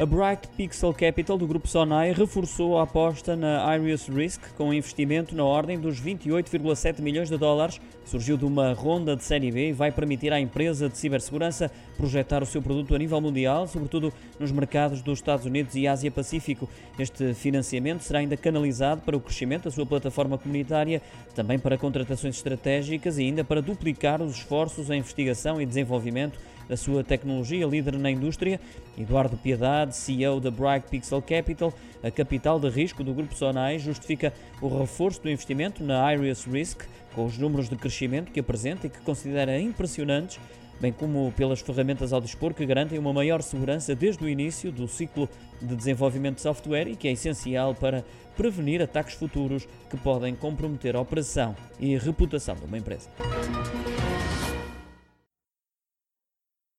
A Bright Pixel Capital do grupo Sonai reforçou a aposta na Iris Risk com um investimento na ordem dos 28,7 milhões de dólares. Surgiu de uma ronda de série B e vai permitir à empresa de cibersegurança projetar o seu produto a nível mundial, sobretudo nos mercados dos Estados Unidos e Ásia Pacífico. Este financiamento será ainda canalizado para o crescimento da sua plataforma comunitária, também para contratações estratégicas e ainda para duplicar os esforços em investigação e desenvolvimento da sua tecnologia líder na indústria. Eduardo Piedade, CEO da Bright Pixel Capital, a capital de risco do grupo Sonai, justifica o reforço do investimento na Iris Risk, com os números de crescimento que apresenta e que considera impressionantes, bem como pelas ferramentas ao dispor que garantem uma maior segurança desde o início do ciclo de desenvolvimento de software e que é essencial para prevenir ataques futuros que podem comprometer a operação e a reputação de uma empresa.